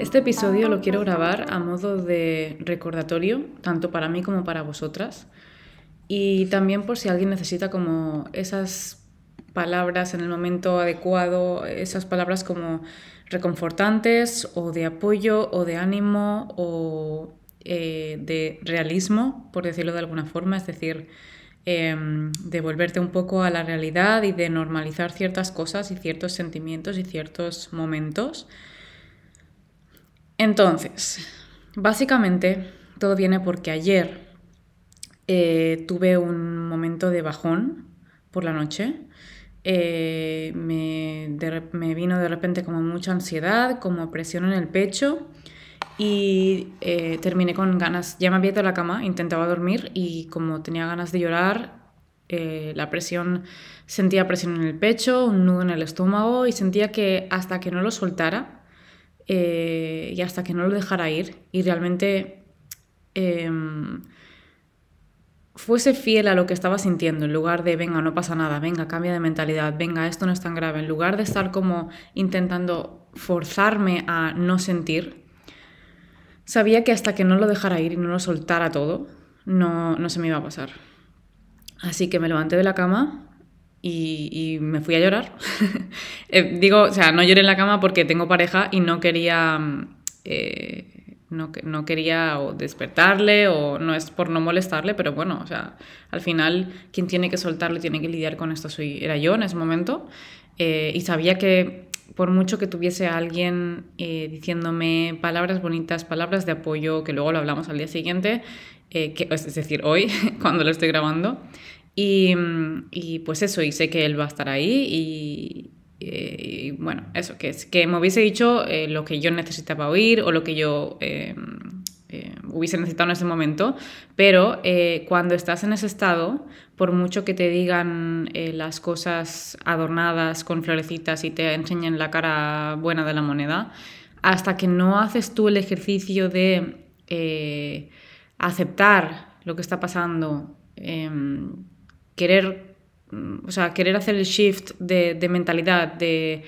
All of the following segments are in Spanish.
Este episodio lo quiero grabar a modo de recordatorio, tanto para mí como para vosotras, y también por si alguien necesita como esas palabras en el momento adecuado, esas palabras como reconfortantes o de apoyo o de ánimo o eh, de realismo, por decirlo de alguna forma, es decir, em, de volverte un poco a la realidad y de normalizar ciertas cosas y ciertos sentimientos y ciertos momentos. Entonces, básicamente todo viene porque ayer eh, tuve un momento de bajón por la noche. Eh, me, vino de repente como mucha ansiedad, como presión en el pecho y eh, terminé con ganas, ya me había ido a la cama, intentaba dormir y como tenía ganas de llorar, la presión, sentía presión en el pecho, un nudo en el estómago y sentía que hasta que no lo soltara y hasta que no lo dejara ir y realmente em, fuese fiel a lo que estaba sintiendo, en lugar de, venga, no pasa nada, venga, cambia de mentalidad, venga, esto no es tan grave, en lugar de estar como intentando forzarme a no sentir, sabía que hasta que no lo dejara ir y no lo soltara todo, no, no se me iba a pasar. Así que me levanté de la cama y, me fui a llorar. Eh, digo, o sea, no lloré en la cama porque tengo pareja y no quería... Eh, no, no quería despertarle o no es por no molestarle, pero bueno, o sea, al final quien tiene que soltarlo tiene que lidiar con esto soy, era yo en ese momento eh, y sabía que por mucho que tuviese a alguien eh, diciéndome palabras bonitas, palabras de apoyo, que luego lo hablamos al día siguiente, eh, que, es decir, hoy, cuando lo estoy grabando, y, y pues eso, y sé que él va a estar ahí y, eh, y bueno, eso, que, es, que me hubiese dicho eh, lo que yo necesitaba oír o lo que yo eh, hubiese necesitado en ese momento, pero cuando estás en ese estado, por mucho que te digan las cosas adornadas con florecitas y te enseñen la cara buena de la moneda, hasta que no haces tú el ejercicio de aceptar lo que está pasando, em, querer Mm, o sea, querer hacer el shift de, mentalidad, de,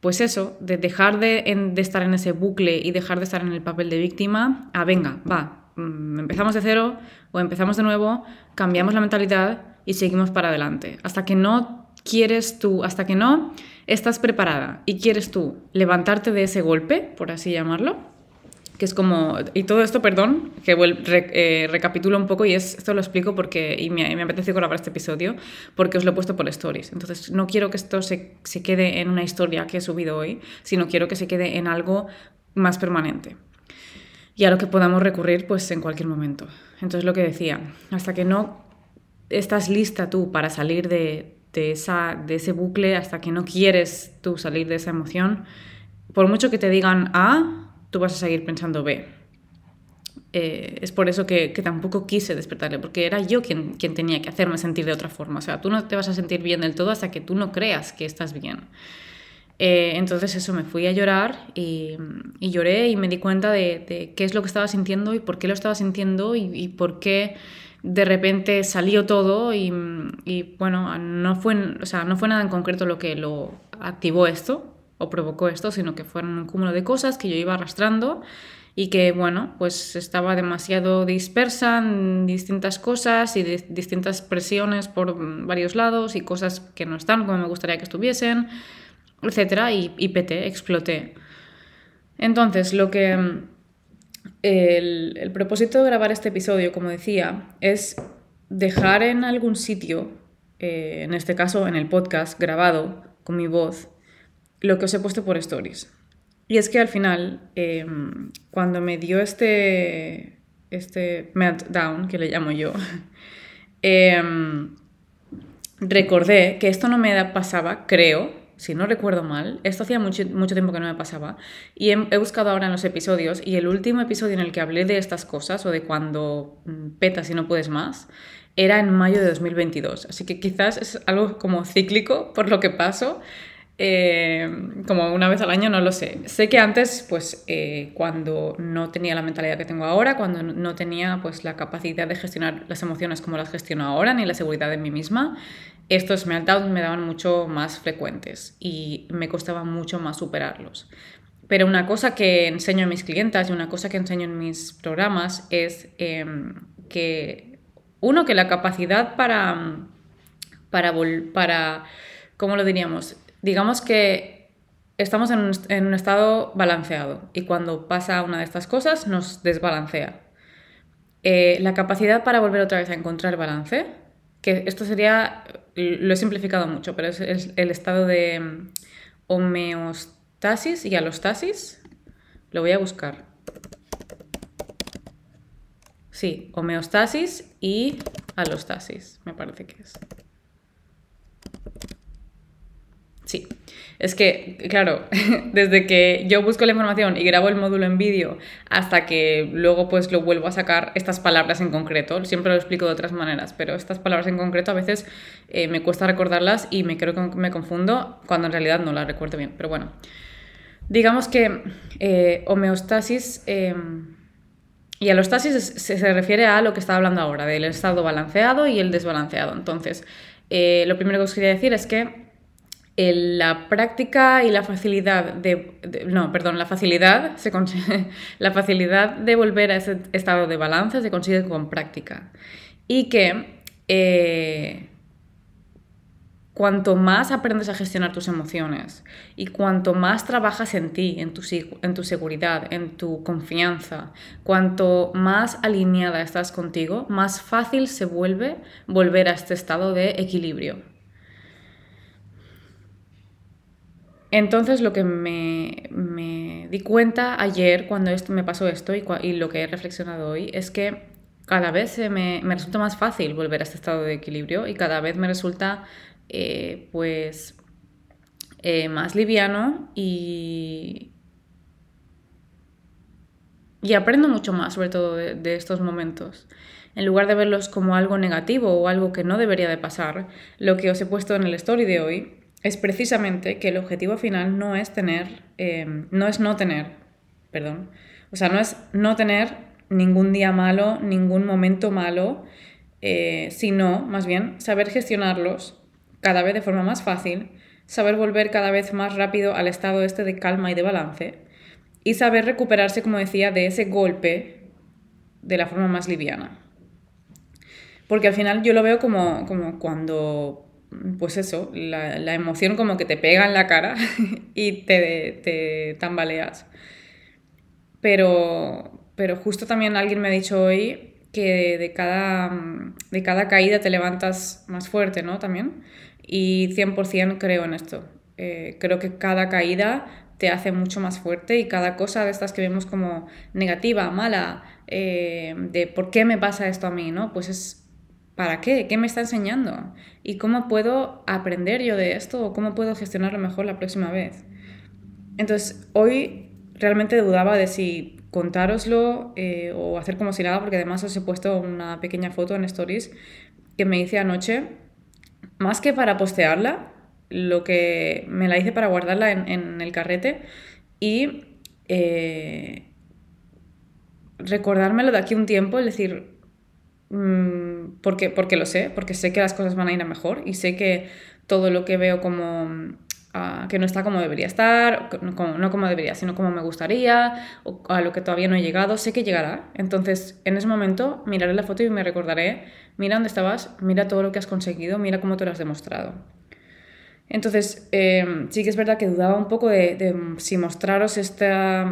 pues eso, de dejar de, estar en ese bucle y dejar de estar en el papel de víctima, a venga, va, empezamos de cero o empezamos de nuevo, cambiamos la mentalidad y seguimos para adelante. Hasta que no quieres tú, hasta que no estás preparada y quieres tú levantarte de ese golpe, por así llamarlo, que es como, y todo esto, perdón, que eh, recapitulo un poco y es, esto lo explico porque, y me, me apetece grabar este episodio, porque os lo he puesto por stories. Entonces, no quiero que esto se, se quede en una historia que he subido hoy, sino quiero que se quede en algo más permanente y a lo que podamos recurrir pues en cualquier momento. Entonces, lo que decía, hasta que no estás lista tú para salir de, de, esa, de ese bucle, hasta que no quieres tú salir de esa emoción, por mucho que te digan A, tú vas a seguir pensando B. Eh, es por eso que, tampoco quise despertarle, porque era yo quien, quien tenía que hacerme sentir de otra forma. O sea, tú no te vas a sentir bien del todo hasta que tú no creas que estás bien. Eh, entonces eso, me fui a llorar y, lloré y me di cuenta de, qué es lo que estaba sintiendo y por qué lo estaba sintiendo y, por qué de repente salió todo y, bueno, no fue, o sea, no fue nada en concreto lo que lo activó esto, o provocó esto, sino que fueron un cúmulo de cosas que yo iba arrastrando y que, bueno, pues estaba demasiado dispersa en distintas cosas y de distintas presiones por varios lados y cosas que no están como me gustaría que estuviesen, etcétera, y, y peté, exploté. Entonces, lo que... El, el propósito de grabar este episodio, como decía, es dejar en algún sitio, eh, en este caso en el podcast grabado con mi voz, lo que os he puesto por stories. Y es que al final, em, cuando me dio este, este meltdown, que le llamo yo, em, recordé que esto no me pasaba, creo, si no recuerdo mal, esto hacía mucho, tiempo que no me pasaba, y he, buscado ahora en los episodios, y el último episodio en el que hablé de estas cosas, o de cuando mm, petas y no puedes más, era en mayo de 2022. Así que quizás es algo como cíclico por lo que paso, Eh, como una vez al año, no lo sé. Sé que antes, pues eh, cuando no tenía la mentalidad que tengo ahora, cuando no tenía pues la capacidad de gestionar las emociones como las gestiono ahora, ni la seguridad en mí misma, estos meltdowns me daban mucho más frecuentes y me costaba mucho más superarlos. Pero una cosa que enseño a mis clientas y una cosa que enseño en mis programas es em, que, uno, que la capacidad para, para, para, ¿cómo lo diríamos? Digamos que estamos en un, estado balanceado y cuando pasa una de estas cosas nos desbalancea. Eh, la capacidad para volver otra vez a encontrar balance, que esto sería, lo he simplificado mucho, pero es el, estado de homeostasis y alostasis. Lo voy a buscar. Sí, homeostasis y alostasis, me parece que es. Sí, es que, claro, desde que yo busco la información y grabo el módulo en vídeo hasta que luego pues lo vuelvo a sacar estas palabras en concreto, siempre lo explico de otras maneras, pero estas palabras en concreto a veces eh, me cuesta recordarlas y me creo que me confundo cuando en realidad no las recuerdo bien, pero bueno. Digamos que eh, homeostasis em, y alostasis se, se, refiere a lo que estaba hablando ahora, del estado balanceado y el desbalanceado. Entonces, eh, lo primero que os quería decir es que la práctica y la facilidad de, no, perdón, la facilidad se la facilidad de volver a ese estado de balance se consigue con práctica y que eh, cuanto más aprendes a gestionar tus emociones y cuanto más trabajas en ti, en tu, en tu seguridad, en tu confianza, cuanto más alineada estás contigo, más fácil se vuelve volver a este estado de equilibrio. Entonces lo que me, di cuenta ayer cuando esto, me pasó esto y, lo que he reflexionado hoy es que cada vez me, resulta más fácil volver a este estado de equilibrio y cada vez me resulta eh, pues eh, más liviano y, y aprendo mucho más sobre todo de, de, estos momentos. En lugar de verlos como algo negativo o algo que no debería de pasar, lo que os he puesto en el story de hoy es precisamente que el objetivo final no es tener, eh, no es no tener, perdón, o sea, no es no tener ningún día malo, ningún momento malo, eh, sino más bien saber gestionarlos cada vez de forma más fácil, saber volver cada vez más rápido al estado este de calma y de balance y saber recuperarse, como decía, de ese golpe de la forma más liviana. Porque al final yo lo veo como, como cuando pues eso, la, emoción como que te pega en la cara y te, tambaleas. Pero, pero justo también alguien me ha dicho hoy que de cada, de cada caída te levantas más fuerte, ¿no? También. Y 100% creo en esto. Eh, creo que cada caída te hace mucho más fuerte y cada cosa de estas que vemos como negativa, mala, eh, de por qué me pasa esto a mí, ¿no? Pues es ¿Para qué? ¿Qué me está enseñando? ¿Y cómo puedo aprender yo de esto o cómo puedo gestionarlo mejor la próxima vez? Entonces, hoy realmente dudaba de si contároslo eh, o hacer como si nada, porque además os he puesto una pequeña foto en Stories que me hice anoche, más que para postearla, lo que me la hice para guardarla en, el carrete y eh, recordármelo de aquí un tiempo, es decir, Mm, porque, porque lo sé, porque sé que las cosas van a ir a mejor y sé que todo lo que veo como ah, que no está como debería estar, no como debería, sino como me gustaría, o a lo que todavía no he llegado, sé que llegará. Entonces, en ese momento, miraré la foto y me recordaré, mira dónde estabas, mira todo lo que has conseguido, mira cómo te lo has demostrado. Entonces, em, sí que es verdad que dudaba un poco de si mostraros esta,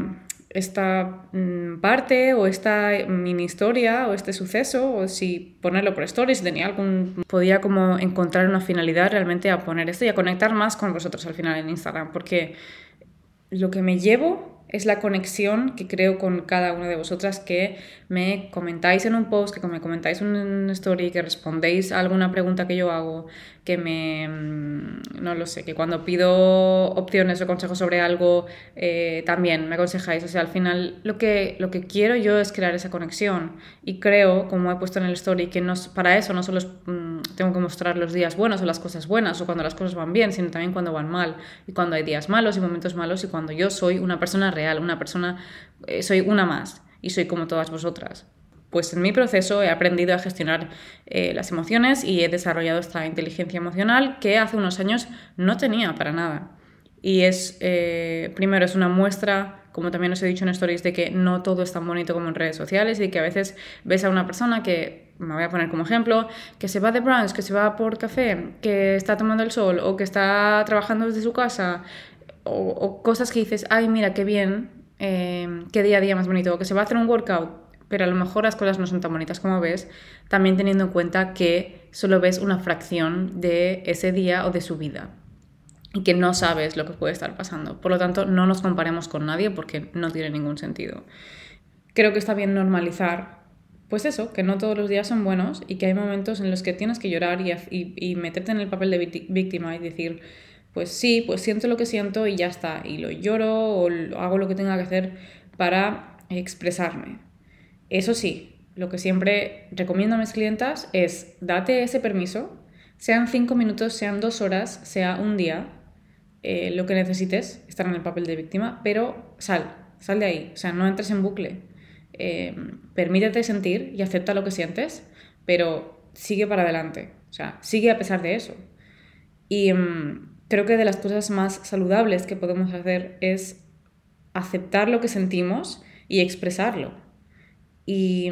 esta mm, parte o esta mini historia o este suceso o si ponerlo por stories, tenía algún podía como encontrar una finalidad realmente a poner esto y a conectar más con vosotros al final en Instagram porque lo que me llevo es la conexión que creo con cada una de vosotras que me comentáis en un post, que me comentáis en una story, que respondéis a alguna pregunta que yo hago, que me, mm, no lo sé, que cuando pido opciones o consejos sobre algo, eh, también me aconsejáis. O sea, al final lo que, lo que quiero yo es crear esa conexión. Y creo, como he puesto en el story, que no, para eso no solo mm, tengo que mostrar los días buenos o las cosas buenas o cuando las cosas van bien, sino también cuando van mal. Y cuando hay días malos y momentos malos y cuando yo soy una persona real, una persona, eh, soy una más y soy como todas vosotras pues en mi proceso he aprendido a gestionar eh, las emociones y he desarrollado esta inteligencia emocional que hace unos años no tenía para nada. Y es, eh, primero, es una muestra, como también os he dicho en stories, de que no todo es tan bonito como en redes sociales y que a veces ves a una persona que, me voy a poner como ejemplo, que se va de brunch, que se va por café, que está tomando el sol o que está trabajando desde su casa o, cosas que dices, ay, mira, qué bien, eh, qué día a día más bonito, o que se va a hacer un workout pero a lo mejor las cosas no son tan bonitas como ves, también teniendo en cuenta que solo ves una fracción de ese día o de su vida y que no sabes lo que puede estar pasando. Por lo tanto, no nos comparemos con nadie porque no tiene ningún sentido. Creo que está bien normalizar, pues eso, que no todos los días son buenos y que hay momentos en los que tienes que llorar y, y, meterte en el papel de víctima y decir, pues sí, pues siento lo que siento y ya está, y lo lloro o hago lo que tenga que hacer para expresarme. Eso sí, lo que siempre recomiendo a mis clientas es date ese permiso, sean cinco minutos, sean dos horas, sea un día, eh, lo que necesites, estar en el papel de víctima, pero sal, sal de ahí, o sea, no entres en bucle. Eh, permítete sentir y acepta lo que sientes, pero sigue para adelante, o sea, sigue a pesar de eso. Y mm, creo que de las cosas más saludables que podemos hacer es aceptar lo que sentimos y expresarlo. Y,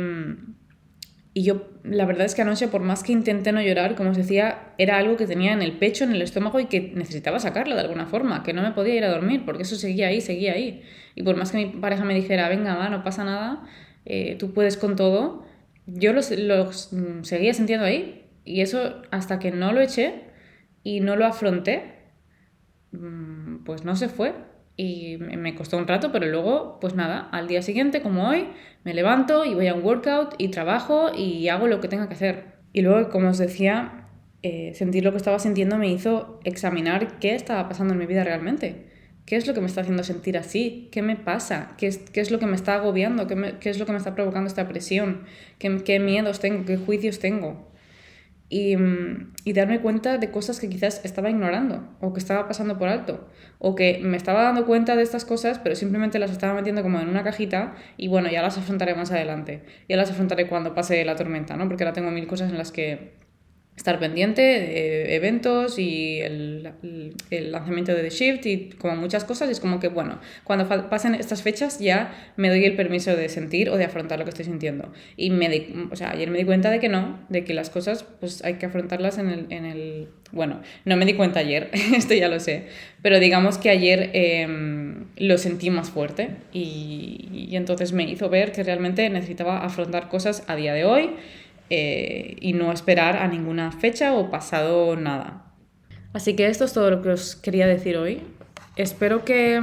y yo, la verdad es que anoche, por más que intenté no llorar, como os decía, era algo que tenía en el pecho, en el estómago y que necesitaba sacarlo de alguna forma, que no me podía ir a dormir, porque eso seguía ahí, seguía ahí. Y por más que mi pareja me dijera, venga, va, no pasa nada, eh, tú puedes con todo, yo los, los mm, seguía sintiendo ahí. Y eso hasta que no lo eché y no lo afronté, pues no se fue y me costó un rato, pero luego, pues nada, al día siguiente, como hoy, me levanto y voy a un workout y trabajo y hago lo que tenga que hacer. Y luego, como os decía, eh, sentir lo que estaba sintiendo me hizo examinar qué estaba pasando en mi vida realmente. ¿Qué es lo que me está haciendo sentir así? ¿Qué me pasa? ¿Qué es, qué es lo que me está agobiando? ¿Qué, ¿Qué, es lo que me está provocando esta presión? ¿Qué, ¿Qué miedos tengo? ¿Qué juicios tengo? Mm, y, darme cuenta de cosas que quizás estaba ignorando o que estaba pasando por alto o que me estaba dando cuenta de estas cosas pero simplemente las estaba metiendo como en una cajita y bueno, ya las afrontaré más adelante, ya las afrontaré cuando pase la tormenta, ¿no? Porque ahora tengo mil cosas en las que estar pendiente de eventos y el, el, lanzamiento de The Shift y como muchas cosas. Es como que, bueno, cuando pasen estas fechas ya me doy el permiso de sentir o de afrontar lo que estoy sintiendo. Y me o sea, ayer me di cuenta de que no, de que las cosas pues hay que afrontarlas en el... En el bueno, no me di cuenta ayer, esto ya lo sé, pero digamos que ayer em, lo sentí más fuerte y, y entonces me hizo ver que realmente necesitaba afrontar cosas a día de hoy eh, y no esperar a ninguna fecha o pasado nada. Así que esto es todo lo que os quería decir hoy. Espero que,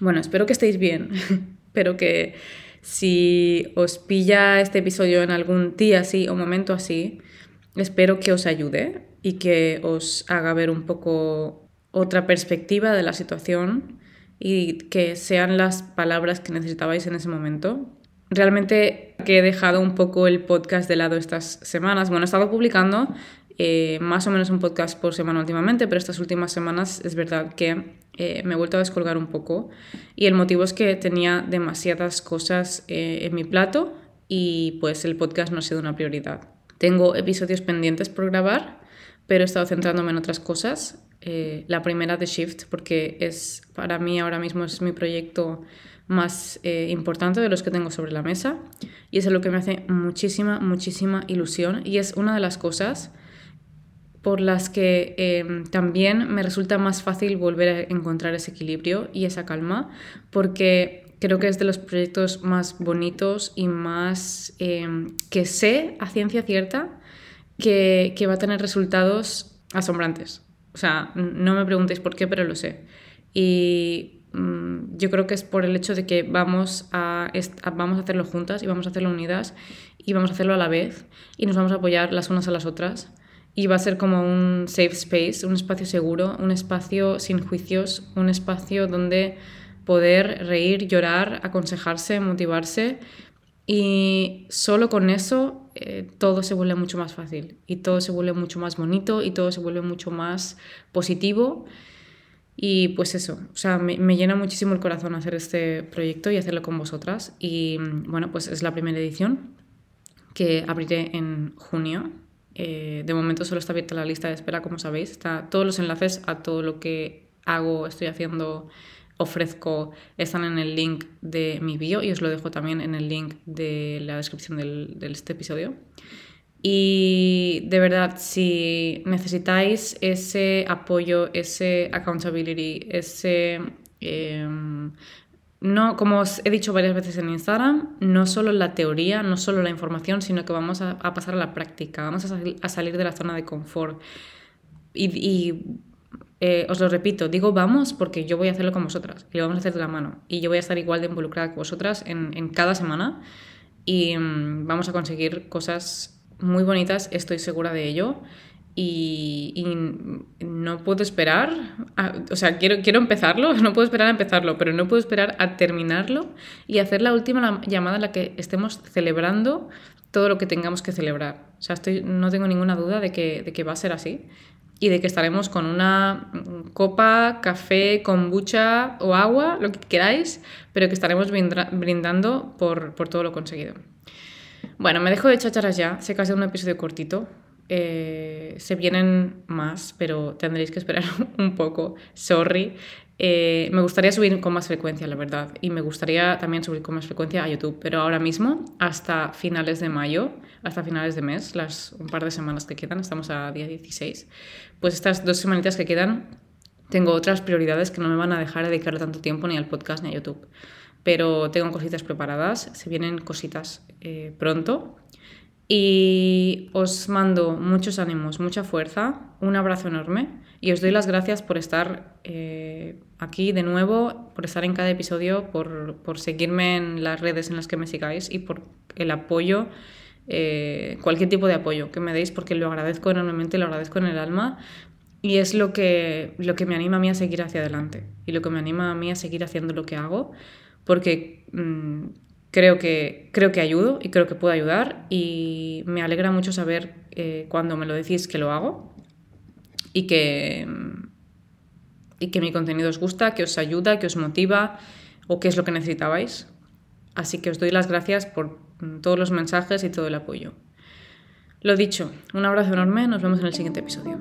bueno, espero que estéis bien, pero que si os pilla este episodio en algún día así o momento así, espero que os ayude y que os haga ver un poco otra perspectiva de la situación y que sean las palabras que necesitabais en ese momento realmente que he dejado un poco el podcast de lado estas semanas. Bueno, he estado publicando eh, más o menos un podcast por semana últimamente, pero estas últimas semanas es verdad que eh, me he vuelto a descolgar un poco. Y el motivo es que tenía demasiadas cosas eh, en mi plato y pues el podcast no ha sido una prioridad. Tengo episodios pendientes por grabar, pero he estado centrándome en otras cosas. la primera de Shift, porque es para mí ahora mismo es mi proyecto más eh, importante de los que tengo sobre la mesa y es lo que me hace muchísima, muchísima ilusión y es una de las cosas por las que em, también me resulta más fácil volver a encontrar ese equilibrio y esa calma porque creo que es de los proyectos más bonitos y más em, que sé a ciencia cierta que, que va a tener resultados asombrantes. O sea, no me preguntéis por qué, pero lo sé. Y Mm, yo creo que es por el hecho de que vamos a, vamos a hacerlo juntas y vamos a hacerlo unidas y vamos a hacerlo a la vez y nos vamos a apoyar las unas a las otras y va a ser como un safe space, un espacio seguro, un espacio sin juicios, un espacio donde poder reír, llorar, aconsejarse, motivarse y solo con eso eh, todo se vuelve mucho más fácil y todo se vuelve mucho más bonito y todo se vuelve mucho más positivo. Y pues eso, o sea, me, me, llena muchísimo el corazón hacer este proyecto y hacerlo con vosotras. Y bueno, pues es la primera edición que abriré en junio. Eh, de momento solo está abierta la lista de espera, como sabéis. Está, todos los enlaces a todo lo que hago, estoy haciendo ofrezco están en el link de mi bio y os lo dejo también en el link de la descripción de este episodio. Y de verdad, si necesitáis ese apoyo, ese accountability, ese... Em, no, como os he dicho varias veces en Instagram, no solo la teoría, no solo la información, sino que vamos a, pasar a la práctica, vamos a, salir de la zona de confort. y eh, os lo repito, digo vamos porque yo voy a hacerlo con vosotras y lo vamos a hacer de la mano. Y yo voy a estar igual de involucrada que vosotras en, en cada semana y mm, vamos a conseguir cosas muy bonitas, estoy segura de ello. Y, no puedo esperar, o sea, quiero, quiero empezarlo, no puedo esperar a empezarlo, pero no puedo esperar a terminarlo y hacer la última llamada en la que estemos celebrando todo lo que tengamos que celebrar. O sea, estoy, no tengo ninguna duda de que, de que va a ser así y de que estaremos con una copa, café, kombucha o agua, lo que queráis, pero que estaremos brindando por, por todo lo conseguido. Bueno, me dejo de chacharas ya, sé que ha sido un episodio cortito, eh, se vienen más, pero tendréis que esperar un poco, sorry. Eh, me gustaría subir con más frecuencia, la verdad, y me gustaría también subir con más frecuencia a YouTube, pero ahora mismo, hasta finales de mayo, hasta finales de mes, las un par de semanas que quedan, estamos a día 16, pues estas dos semanitas que quedan, tengo otras prioridades que no me van a dejar dedicar tanto tiempo ni al podcast ni a YouTube. Pero tengo cositas preparadas, se vienen cositas eh, pronto. Y os mando muchos ánimos, mucha fuerza, un abrazo enorme y os doy las gracias por estar eh, aquí de nuevo, por estar en cada episodio, por, por, seguirme en las redes en las que me sigáis y por el apoyo, eh, cualquier tipo de apoyo que me deis, porque lo agradezco enormemente, lo agradezco en el alma. Y es lo que, lo que me anima a mí a seguir hacia adelante y lo que me anima a mí a seguir haciendo lo que hago, porque mm, creo, que, creo que ayudo y creo que puedo ayudar y me alegra mucho saber eh, cuando me lo decís que lo hago y que, y que mi contenido os gusta, que os ayuda, que os motiva o qué es lo que necesitabais. Así que os doy las gracias por todos los mensajes y todo el apoyo. Lo dicho, un abrazo enorme, nos vemos en el siguiente episodio.